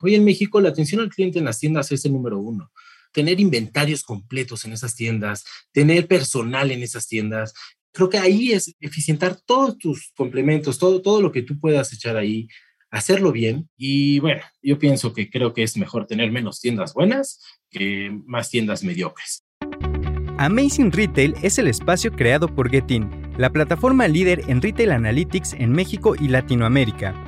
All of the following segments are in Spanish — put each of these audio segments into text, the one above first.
Hoy en México la atención al cliente en las tiendas es el número uno. Tener inventarios completos en esas tiendas, tener personal en esas tiendas, creo que ahí es eficientar todos tus complementos, todo, todo lo que tú puedas echar ahí, hacerlo bien. Y bueno, yo pienso que creo que es mejor tener menos tiendas buenas que más tiendas mediocres. Amazing Retail es el espacio creado por Getin, la plataforma líder en retail analytics en México y Latinoamérica.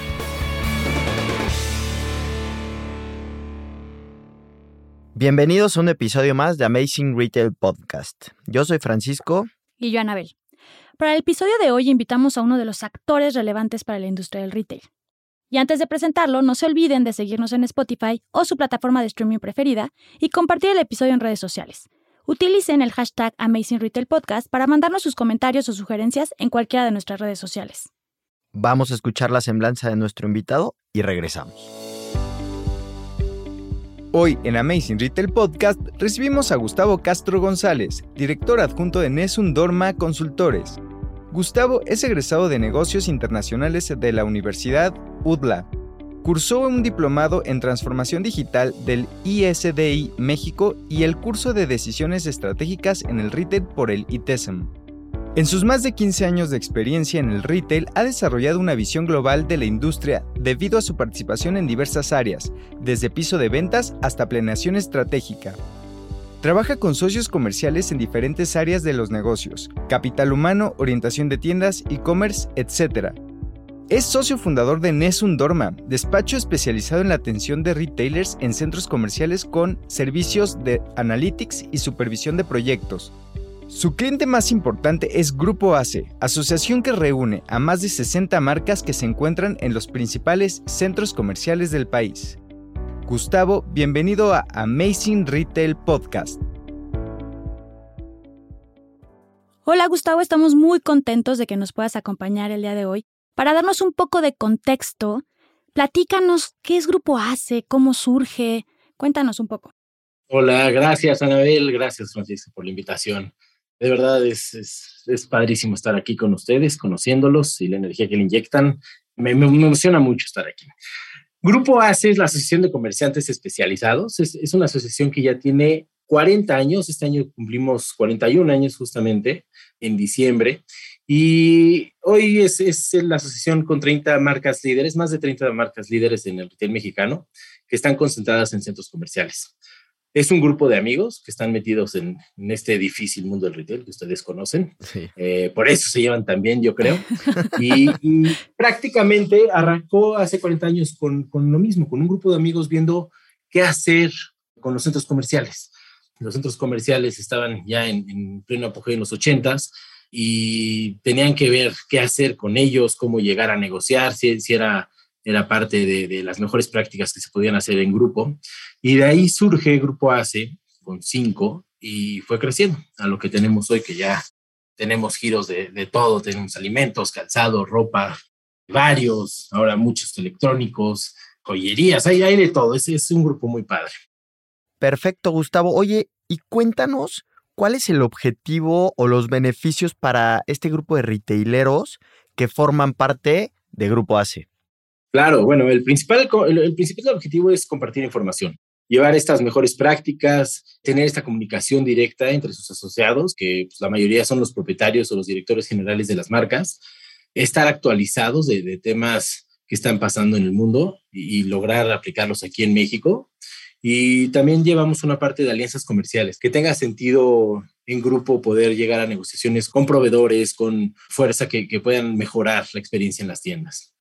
Bienvenidos a un episodio más de Amazing Retail Podcast. Yo soy Francisco. Y yo, Anabel. Para el episodio de hoy invitamos a uno de los actores relevantes para la industria del retail. Y antes de presentarlo, no se olviden de seguirnos en Spotify o su plataforma de streaming preferida y compartir el episodio en redes sociales. Utilicen el hashtag Amazing Retail Podcast para mandarnos sus comentarios o sugerencias en cualquiera de nuestras redes sociales. Vamos a escuchar la semblanza de nuestro invitado y regresamos. Hoy en Amazing Retail Podcast recibimos a Gustavo Castro González, director adjunto de Nessun Dorma Consultores. Gustavo es egresado de Negocios Internacionales de la Universidad UDLA. Cursó un diplomado en Transformación Digital del ISDI México y el curso de Decisiones Estratégicas en el Retail por el ITESM. En sus más de 15 años de experiencia en el retail, ha desarrollado una visión global de la industria debido a su participación en diversas áreas, desde piso de ventas hasta planeación estratégica. Trabaja con socios comerciales en diferentes áreas de los negocios, capital humano, orientación de tiendas, e-commerce, etc. Es socio fundador de Nessun Dorma, despacho especializado en la atención de retailers en centros comerciales con servicios de analytics y supervisión de proyectos, su cliente más importante es Grupo ACE, asociación que reúne a más de 60 marcas que se encuentran en los principales centros comerciales del país. Gustavo, bienvenido a Amazing Retail Podcast. Hola Gustavo, estamos muy contentos de que nos puedas acompañar el día de hoy. Para darnos un poco de contexto, platícanos qué es Grupo ACE, cómo surge, cuéntanos un poco. Hola, gracias Anabel, gracias Francisco por la invitación. De verdad es, es, padrísimo estar aquí con ustedes, conociéndolos y la energía que le inyectan. Me, emociona mucho estar aquí. Grupo ACE es la Asociación de Comerciantes Especializados. Es, es, una asociación que ya tiene 40 años. Este año cumplimos 41 años justamente en diciembre. Y hoy es, es la asociación con 30 marcas líderes, más de 30 marcas líderes en el retail mexicano, que están concentradas en centros comerciales. Es un grupo de amigos que están metidos en, este difícil mundo del retail que ustedes conocen. Eh, por eso se llevan también, yo creo. Y, prácticamente arrancó hace 40 años con, lo mismo, con un grupo de amigos viendo qué hacer con los centros comerciales. Los centros comerciales estaban ya en, pleno apogeo en los 80s y tenían que ver qué hacer con ellos, cómo llegar a negociar, si, si era era parte de, las mejores prácticas que se podían hacer en grupo. Y de ahí surge Grupo ACE con cinco y fue creciendo a lo que tenemos hoy, que ya tenemos giros de, todo, tenemos alimentos, calzado, ropa, varios, ahora muchos electrónicos, joyerías, hay, hay de todo, es, es un grupo muy padre. Perfecto, Gustavo. Oye, y cuéntanos cuál es el objetivo o los beneficios para este grupo de retaileros que forman parte de Grupo ACE. Claro, bueno, el principal, el, principal objetivo es compartir información, llevar estas mejores prácticas, tener esta comunicación directa entre sus asociados, que pues, la mayoría son los propietarios o los directores generales de las marcas, estar actualizados de, temas que están pasando en el mundo y, lograr aplicarlos aquí en México. Y también llevamos una parte de alianzas comerciales, que tenga sentido en grupo poder llegar a negociaciones con proveedores, con fuerza que puedan mejorar la experiencia en las tiendas.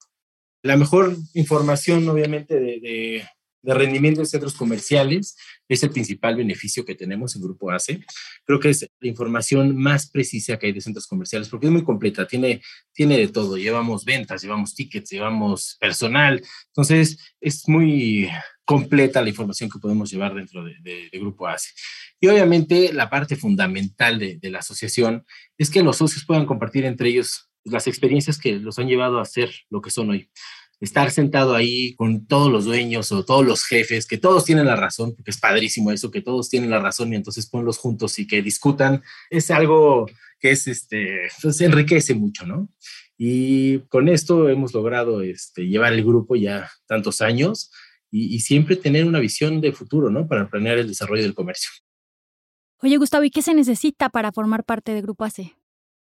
La mejor información, obviamente, de, de rendimiento en centros comerciales es el principal beneficio que tenemos en Grupo ACE. Creo que es la información más precisa que hay de centros comerciales porque es muy completa, tiene, tiene de todo. Llevamos ventas, llevamos tickets, llevamos personal. Entonces, es muy completa la información que podemos llevar dentro de, Grupo ACE. Y obviamente la parte fundamental de, de la asociación es que los socios puedan compartir entre ellos las experiencias que los han llevado a ser lo que son hoy estar sentado ahí con todos los dueños o todos los jefes, que todos tienen la razón, porque es padrísimo eso, que todos tienen la razón y entonces ponlos juntos y que discutan, es algo que es, este, pues enriquece mucho, ¿no? Y con esto hemos logrado este, llevar el grupo ya tantos años y, siempre tener una visión de futuro, ¿no? Para planear el desarrollo del comercio. Oye, Gustavo, ¿y qué se necesita para formar parte de Grupo AC?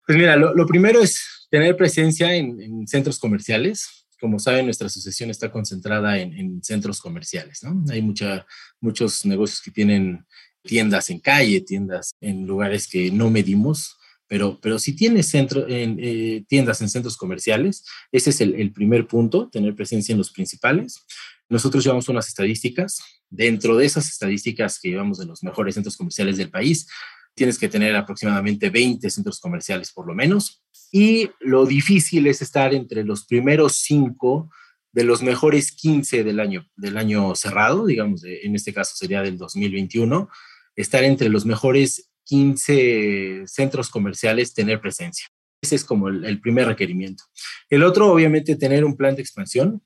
Pues mira, lo, primero es tener presencia en centros comerciales, como saben, nuestra asociación está concentrada en, centros comerciales, ¿no? Hay mucha, muchos negocios que tienen tiendas en calle, tiendas en lugares que no medimos, pero, pero si tienes centro, en, eh, tiendas en centros comerciales, ese es el, el, primer punto, tener presencia en los principales. Nosotros llevamos unas estadísticas. Dentro de esas estadísticas que llevamos de los mejores centros comerciales del país, tienes que tener aproximadamente 20 centros comerciales por lo menos. Y lo difícil es estar entre los primeros cinco de los mejores 15 del año, del año cerrado, digamos, en este caso sería del 2021, estar entre los mejores 15 centros comerciales, tener presencia. Ese es como el, primer requerimiento. El otro, obviamente, tener un plan de expansión,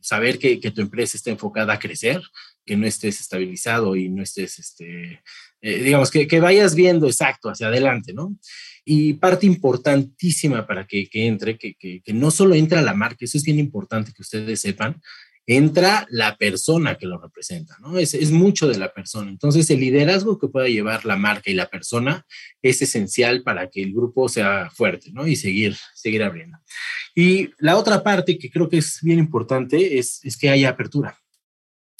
saber que, que, tu empresa está enfocada a crecer, que no estés estabilizado y no estés, este, eh, digamos, que, que, vayas viendo exacto hacia adelante, ¿no? Y parte importantísima para que, que entre, que, que, no solo entra la marca, eso es bien importante que ustedes sepan, entra la persona que lo representa, ¿no? Es, es, mucho de la persona. Entonces, el liderazgo que pueda llevar la marca y la persona es esencial para que el grupo sea fuerte, ¿no? Y seguir, seguir abriendo. Y la otra parte que creo que es bien importante es, es que haya apertura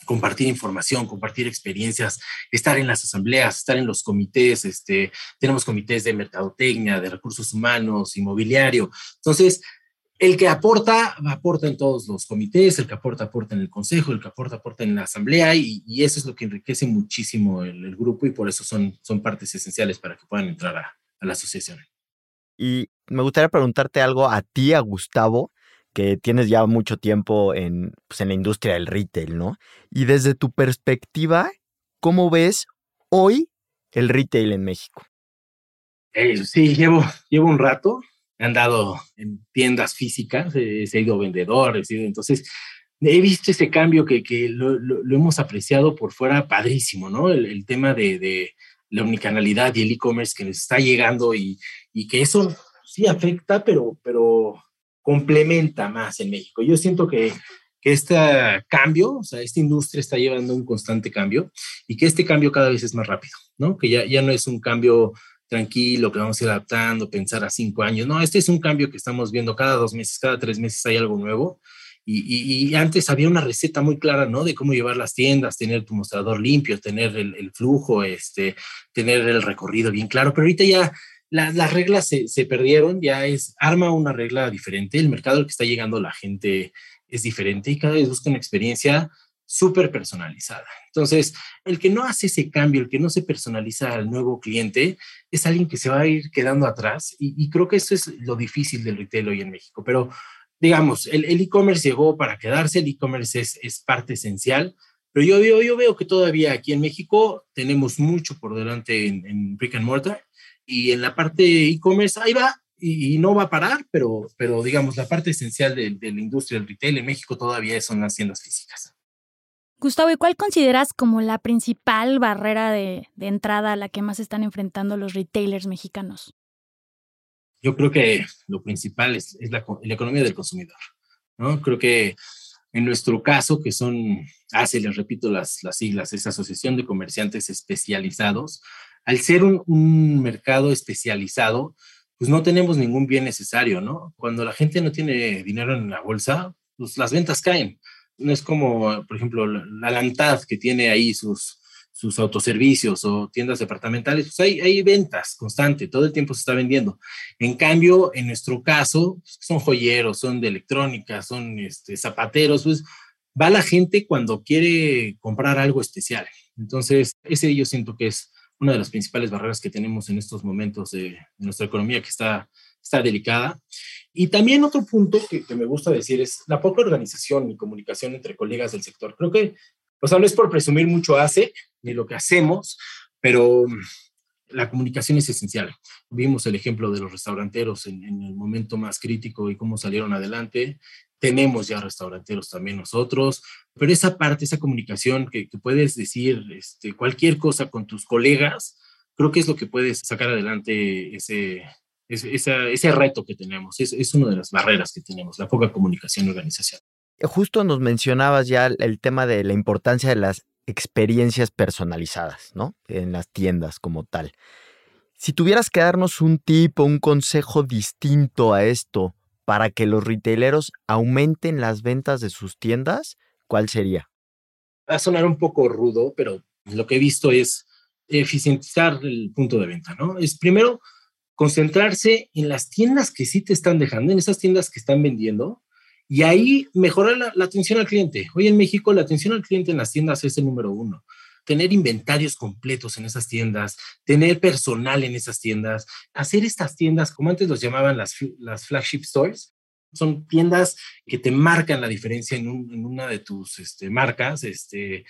compartir información, compartir experiencias, estar en las asambleas, estar en los comités, este, tenemos comités de mercadotecnia, de recursos humanos, inmobiliario. Entonces, el que aporta, aporta en todos los comités, el que aporta, aporta en el consejo, el que aporta, aporta en la asamblea y, eso es lo que enriquece muchísimo el, grupo y por eso son, son partes esenciales para que puedan entrar a, a la asociación. Y me gustaría preguntarte algo a ti, a Gustavo que tienes ya mucho tiempo en, pues, en la industria del retail, ¿no? Y desde tu perspectiva, ¿cómo ves hoy el retail en México? Eh, sí, llevo, llevo un rato, he andado en tiendas físicas, he, sido vendedor, he sido, entonces he visto ese cambio que, que lo, lo, hemos apreciado por fuera padrísimo, ¿no? El, tema de, de, la unicanalidad y el e-commerce que nos está llegando y, y que eso sí afecta, pero, pero complementa más en México. Yo siento que, este cambio, o sea, esta industria está llevando un constante cambio y que este cambio cada vez es más rápido, ¿no? Que ya, ya no es un cambio tranquilo, que vamos a ir adaptando, pensar a cinco años. No, este es un cambio que estamos viendo cada dos meses, cada tres meses hay algo nuevo. Y, y, antes había una receta muy clara, ¿no? De cómo llevar las tiendas, tener tu mostrador limpio, tener el, el flujo, este, tener el recorrido bien claro, pero ahorita ya las reglas se, se, perdieron, ya es, arma una regla diferente, el mercado al que está llegando la gente es diferente y cada vez busca una experiencia súper personalizada. Entonces, el que no hace ese cambio, el que no se personaliza al nuevo cliente, es alguien que se va a ir quedando atrás y, creo que eso es lo difícil del retail hoy en México. Pero, digamos, el e-commerce llegó para quedarse, el e-commerce es, es, parte esencial, pero yo veo, yo veo que todavía aquí en México tenemos mucho por delante en brick and mortar y en la parte e-commerce ahí va y, no va a parar, pero, pero digamos, la parte esencial de, la industria del retail en México todavía son las tiendas físicas. Gustavo, ¿y cuál consideras como la principal barrera de, de entrada a la que más están enfrentando los retailers mexicanos? Yo creo que lo principal es, es la, la, economía del consumidor. ¿no? Creo que en nuestro caso, que son, ah, les repito las, las siglas, es Asociación de Comerciantes Especializados, al ser un, mercado especializado, pues no tenemos ningún bien necesario, ¿no? Cuando la gente no tiene dinero en la bolsa, pues las ventas caen. No es como, por ejemplo, la, Lantad que tiene ahí sus, sus autoservicios o tiendas departamentales, pues hay, ventas constante, todo el tiempo se está vendiendo. En cambio, en nuestro caso, pues son joyeros, son de electrónica, son este, zapateros, pues va la gente cuando quiere comprar algo especial. Entonces, ese yo siento que es una de las principales barreras que tenemos en estos momentos de, nuestra economía que está, está delicada. Y también otro punto que, me gusta decir es la poca organización y comunicación entre colegas del sector. Creo que, o sea, no es por presumir mucho hace ni lo que hacemos, pero la comunicación es esencial. Vimos el ejemplo de los restauranteros en, en, el momento más crítico y cómo salieron adelante tenemos ya restauranteros también nosotros, pero esa parte, esa comunicación que, puedes decir este, cualquier cosa con tus colegas, creo que es lo que puedes sacar adelante ese, ese, ese, reto que tenemos. Es, es una de las barreras que tenemos, la poca comunicación y organización. Justo nos mencionabas ya el tema de la importancia de las experiencias personalizadas, ¿no? En las tiendas como tal. Si tuvieras que darnos un tip o un consejo distinto a esto, para que los retaileros aumenten las ventas de sus tiendas, ¿cuál sería? Va a sonar un poco rudo, pero lo que he visto es eficientizar el punto de venta, ¿no? Es primero concentrarse en las tiendas que sí te están dejando, en esas tiendas que están vendiendo, y ahí mejorar la, la atención al cliente. Hoy en México la atención al cliente en las tiendas es el número uno tener inventarios completos en esas tiendas, tener personal en esas tiendas, hacer estas tiendas, como antes los llamaban las, las flagship stores, son tiendas que te marcan la diferencia en, una de tus este, marcas. Este,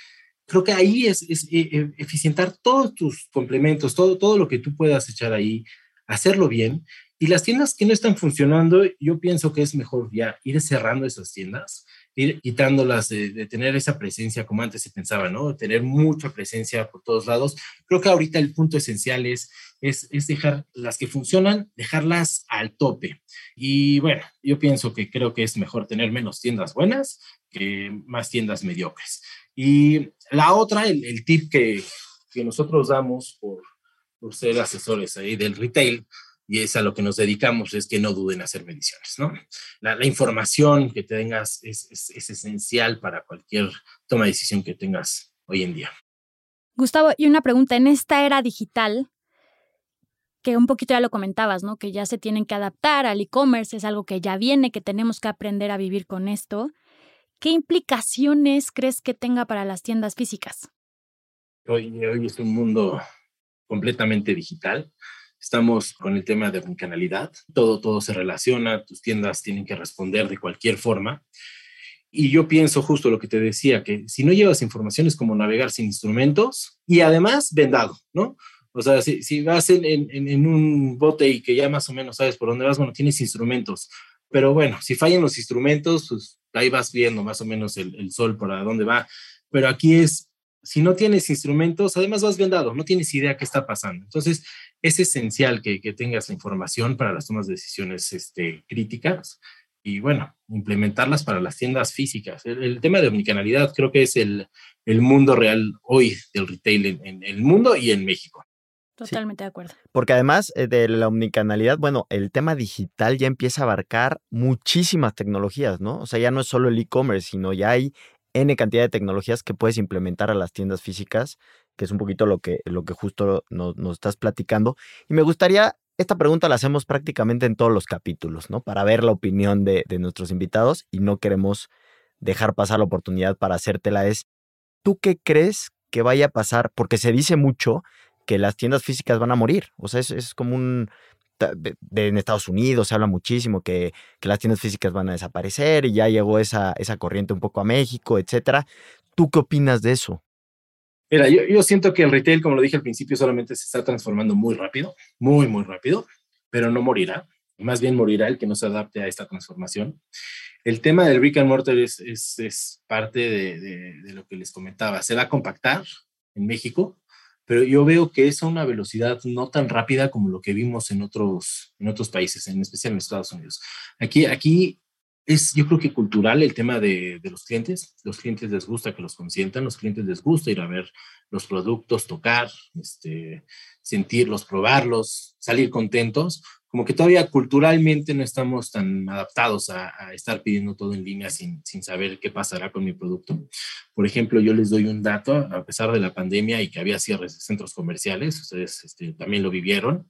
creo que ahí es, es, e, e, eficientar todos tus complementos, todo, todo lo que tú puedas echar ahí, hacerlo bien. Y las tiendas que no están funcionando, yo pienso que es mejor ya ir cerrando esas tiendas ir quitándolas de, tener esa presencia como antes se pensaba, ¿no? Tener mucha presencia por todos lados. Creo que ahorita el punto esencial es, es, es dejar las que funcionan, dejarlas al tope. Y bueno, yo pienso que creo que es mejor tener menos tiendas buenas que más tiendas mediocres. Y la otra, el, el tip que, que nosotros damos por, por ser asesores ahí del retail, y es a lo que nos dedicamos, es que no duden en hacer mediciones, ¿no? La, información que tengas es, es, esencial para cualquier toma de decisión que tengas hoy en día. Gustavo, y una pregunta, en esta era digital, que un poquito ya lo comentabas, ¿no? Que ya se tienen que adaptar al e-commerce, es algo que ya viene, que tenemos que aprender a vivir con esto. ¿Qué implicaciones crees que tenga para las tiendas físicas? Hoy, hoy es un mundo completamente digital. Estamos con el tema de omnicanalidad. Todo, todo se relaciona. Tus tiendas tienen que responder de cualquier forma. Y yo pienso justo lo que te decía, que si no llevas información es como navegar sin instrumentos y además vendado, ¿no? O sea, si, vas en, en, en, un bote y que ya más o menos sabes por dónde vas, bueno, tienes instrumentos. Pero bueno, si fallan los instrumentos, pues ahí vas viendo más o menos el, el sol para dónde va. Pero aquí es, si no tienes instrumentos, además vas vendado, no tienes idea qué está pasando. Entonces, es esencial que, tengas la información para las tomas de decisiones este, críticas y, bueno, implementarlas para las tiendas físicas. El, tema de omnicanalidad creo que es el, mundo real hoy del retail en, el mundo y en México. Totalmente de acuerdo. Porque además eh, de la omnicanalidad, bueno, el tema digital ya empieza a abarcar muchísimas tecnologías, ¿no? O sea, ya no es solo el e-commerce, sino ya hay N cantidad de tecnologías que puedes implementar a las tiendas físicas que es un poquito lo que, lo que justo nos, estás platicando. Y me gustaría, esta pregunta la hacemos prácticamente en todos los capítulos, ¿no? Para ver la opinión de, de nuestros invitados y no queremos dejar pasar la oportunidad para hacértela. Es, ¿tú qué crees que vaya a pasar? Porque se dice mucho que las tiendas físicas van a morir. O sea, es, es como un... De, en Estados Unidos se habla muchísimo que, que, las tiendas físicas van a desaparecer y ya llegó esa, esa corriente un poco a México, etcétera. ¿Tú qué opinas de eso? Mira, yo, siento que el retail, como lo dije al principio, solamente se está transformando muy rápido, muy, muy rápido, pero no morirá. Más bien morirá el que no se adapte a esta transformación. El tema del brick and mortar es, es, parte de, de, lo que les comentaba. Se va a compactar en México, pero yo veo que es a una velocidad no tan rápida como lo que vimos en otros, en otros países, en especial en Estados Unidos. Aquí, aquí es yo creo que cultural el tema de, los clientes. Los clientes les gusta que los consientan, los clientes les gusta ir a ver los productos, tocar, este, sentirlos, probarlos, salir contentos. Como que todavía culturalmente no estamos tan adaptados a, estar pidiendo todo en línea sin, sin, saber qué pasará con mi producto. Por ejemplo, yo les doy un dato, a pesar de la pandemia y que había cierres de centros comerciales, ustedes este, también lo vivieron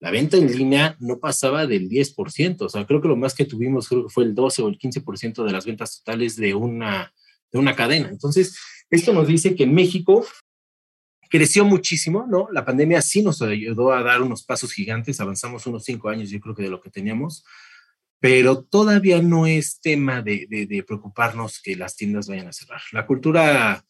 la venta en línea no pasaba del 10%, o sea, creo que lo más que tuvimos fue el 12 o el 15% de las ventas totales de una de una cadena. Entonces, esto nos dice que en México creció muchísimo, ¿no? La pandemia sí nos ayudó a dar unos pasos gigantes, avanzamos unos cinco años, yo creo que de lo que teníamos, pero todavía no es tema de, de preocuparnos que las tiendas vayan a cerrar. La cultura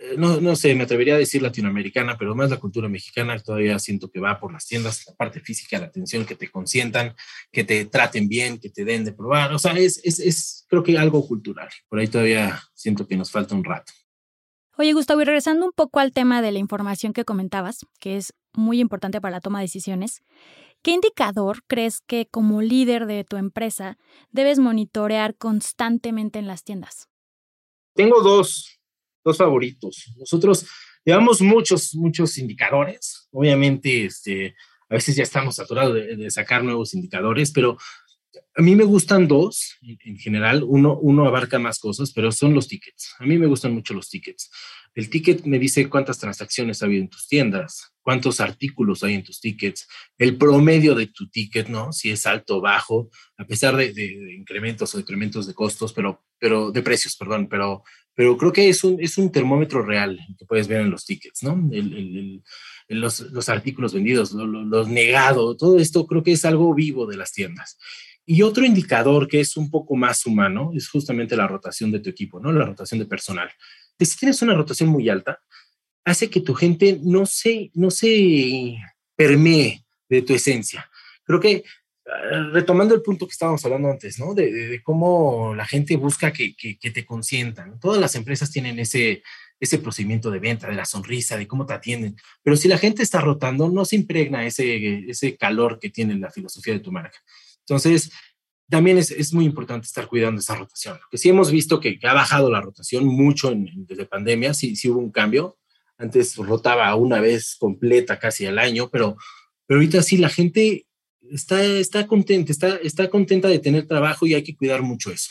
eh, no, no sé, me atrevería a decir latinoamericana, pero más la cultura mexicana, todavía siento que va por las tiendas, la parte física, la atención, que te consientan, que te traten bien, que te den de probar, o sea, es, es, es creo que algo cultural. Por ahí todavía siento que nos falta un rato. Oye, Gustavo, y regresando un poco al tema de la información que comentabas, que es muy importante para la toma de decisiones, ¿qué indicador crees que como líder de tu empresa debes monitorear constantemente en las tiendas? Tengo dos, dos favoritos. Nosotros llevamos muchos, muchos indicadores. Obviamente, este, a veces ya estamos saturados de, sacar nuevos indicadores, pero a mí me gustan dos en, general. Uno, uno abarca más cosas, pero son los tickets. A mí me gustan mucho los tickets. El ticket me dice cuántas transacciones ha habido en tus tiendas, cuántos artículos hay en tus tickets, el promedio de tu ticket, ¿no? Si es alto o bajo, a pesar de, de, incrementos o decrementos de costos, pero, pero de precios, perdón, pero pero creo que es un, es un termómetro real que puedes ver en los tickets, ¿no? los, los, artículos vendidos, los negados, todo esto creo que es algo vivo de las tiendas. Y otro indicador que es un poco más humano es justamente la rotación de tu equipo, ¿no? La rotación de personal. si tienes una rotación muy alta, hace que tu gente no se, no se permee de tu esencia. Creo que retomando el punto que estábamos hablando antes, ¿no? De, cómo la gente busca que, te consientan. Todas las empresas tienen ese, ese procedimiento de venta, de la sonrisa, de cómo te atienden. Pero si la gente está rotando, no se impregna ese, ese calor que tiene la filosofía de tu marca. Entonces, también es, muy importante estar cuidando esa rotación. Que sí hemos visto que, ha bajado la rotación mucho desde pandemia, sí, sí hubo un cambio. Antes rotaba una vez completa casi al año, pero, pero ahorita sí la gente está, está contenta, está, está contenta de tener trabajo y hay que cuidar mucho eso.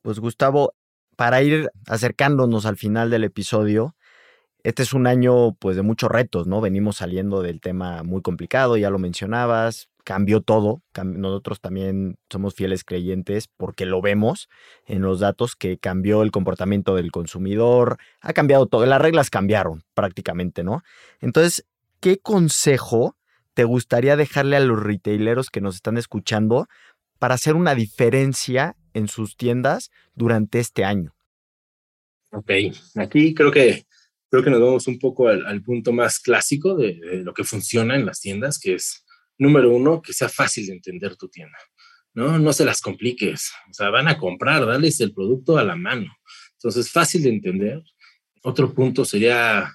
Pues Gustavo, para ir acercándonos al final del episodio, este es un año pues de muchos retos, ¿no? Venimos saliendo del tema muy complicado, ya lo mencionabas, cambió todo. Nosotros también somos fieles creyentes porque lo vemos en los datos que cambió el comportamiento del consumidor, ha cambiado todo, las reglas cambiaron prácticamente, ¿no? Entonces, ¿qué consejo te gustaría dejarle a los retaileros que nos están escuchando para hacer una diferencia en sus tiendas durante este año? Ok, aquí creo que, creo que nos vamos un poco al, punto más clásico de, lo que funciona en las tiendas, que es, número uno, que sea fácil de entender tu tienda. No, no se las compliques. O sea, van a comprar, darles el producto a la mano. Entonces, fácil de entender. Otro punto sería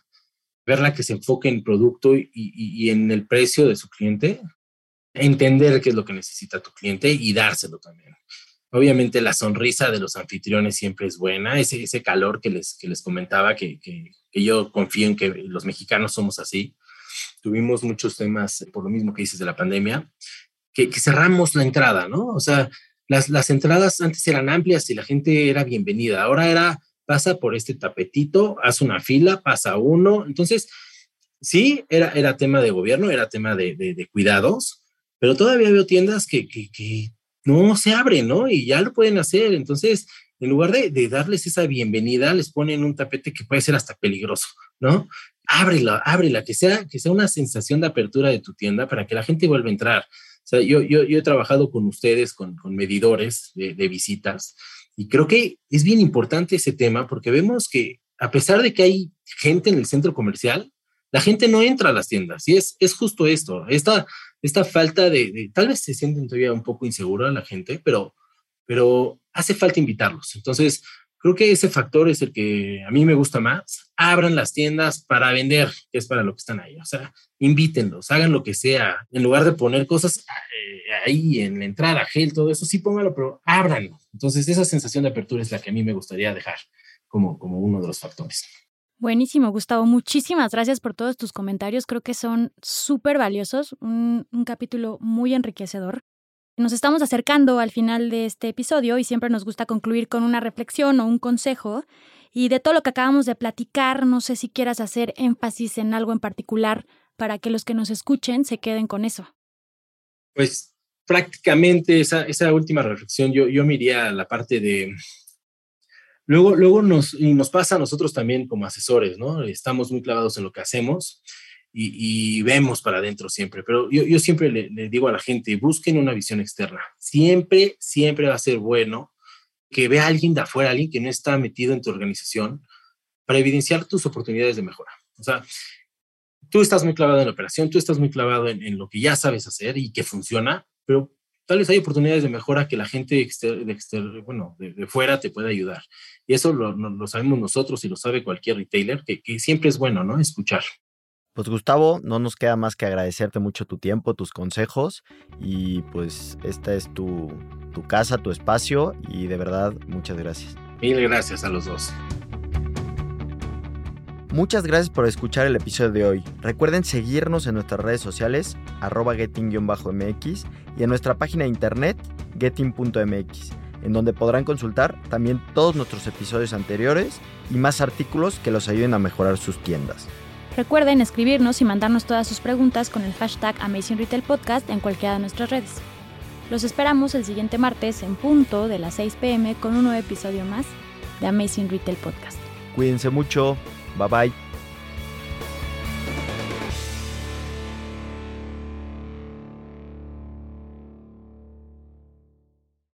verla que se enfoque en producto y, en el precio de su cliente, entender qué es lo que necesita tu cliente y dárselo también. Obviamente la sonrisa de los anfitriones siempre es buena, ese, ese calor que les, que les comentaba, que, que, yo confío en que los mexicanos somos así. Tuvimos muchos temas, por lo mismo que dices de la pandemia, que, que cerramos la entrada, ¿no? O sea, las, las entradas antes eran amplias y la gente era bienvenida, ahora era pasa por este tapetito, haz una fila, pasa uno. Entonces, sí, era, era tema de gobierno, era tema de, de, cuidados, pero todavía veo tiendas que, que, que, no se abren, ¿no? Y ya lo pueden hacer. Entonces, en lugar de, de, darles esa bienvenida, les ponen un tapete que puede ser hasta peligroso, ¿no? Ábrela, ábrela, que sea, que sea una sensación de apertura de tu tienda para que la gente vuelva a entrar. O sea, yo, yo, yo he trabajado con ustedes, con, con medidores de, de visitas, y creo que es bien importante ese tema porque vemos que a pesar de que hay gente en el centro comercial, la gente no entra a las tiendas. Y es, es justo esto, esta, esta falta de, tal vez se sienten todavía un poco insegura la gente, pero, pero hace falta invitarlos. Entonces, creo que ese factor es el que a mí me gusta más. Abran las tiendas para vender, que es para lo que están ahí. O sea, invítenlos, hagan lo que sea. En lugar de poner cosas eh, ahí en la entrada, gel, todo eso, sí póngalo, pero ábranlo. Entonces, esa sensación de apertura es la que a mí me gustaría dejar como, como uno de los factores. Buenísimo, Gustavo. Muchísimas gracias por todos tus comentarios. Creo que son súper valiosos, un, un, capítulo muy enriquecedor. Nos estamos acercando al final de este episodio y siempre nos gusta concluir con una reflexión o un consejo. Y de todo lo que acabamos de platicar, no sé si quieras hacer énfasis en algo en particular para que los que nos escuchen se queden con eso. Pues prácticamente esa, esa última reflexión, yo, yo me iría a la parte de, Luego, luego nos, nos pasa a nosotros también como asesores, ¿no? Estamos muy clavados en lo que hacemos y, vemos para adentro siempre, pero yo, yo siempre le, digo a la gente, busquen una visión externa. Siempre, siempre va a ser bueno que vea alguien de afuera, alguien que no está metido en tu organización, para evidenciar tus oportunidades de mejora. O sea, tú estás muy clavado en la operación, tú estás muy clavado en, lo que ya sabes hacer y que funciona, pero tal vez hay oportunidades de mejora que la gente de, bueno, de, fuera te puede ayudar. Y eso lo, sabemos nosotros y lo sabe cualquier retailer, que, que siempre es bueno, ¿no? Escuchar. Pues Gustavo, no nos queda más que agradecerte mucho tu tiempo, tus consejos y pues esta es tu, tu casa, tu espacio y de verdad muchas gracias. Mil gracias a los dos. Muchas gracias por escuchar el episodio de hoy. Recuerden seguirnos en nuestras redes sociales, arroba getting-mx y en nuestra página de internet, getting.mx, en donde podrán consultar también todos nuestros episodios anteriores y más artículos que los ayuden a mejorar sus tiendas. Recuerden escribirnos y mandarnos todas sus preguntas con el hashtag Amazing Retail Podcast en cualquiera de nuestras redes. Los esperamos el siguiente martes en punto de las 6 pm con un nuevo episodio más de Amazing Retail Podcast. Cuídense mucho. Bye bye.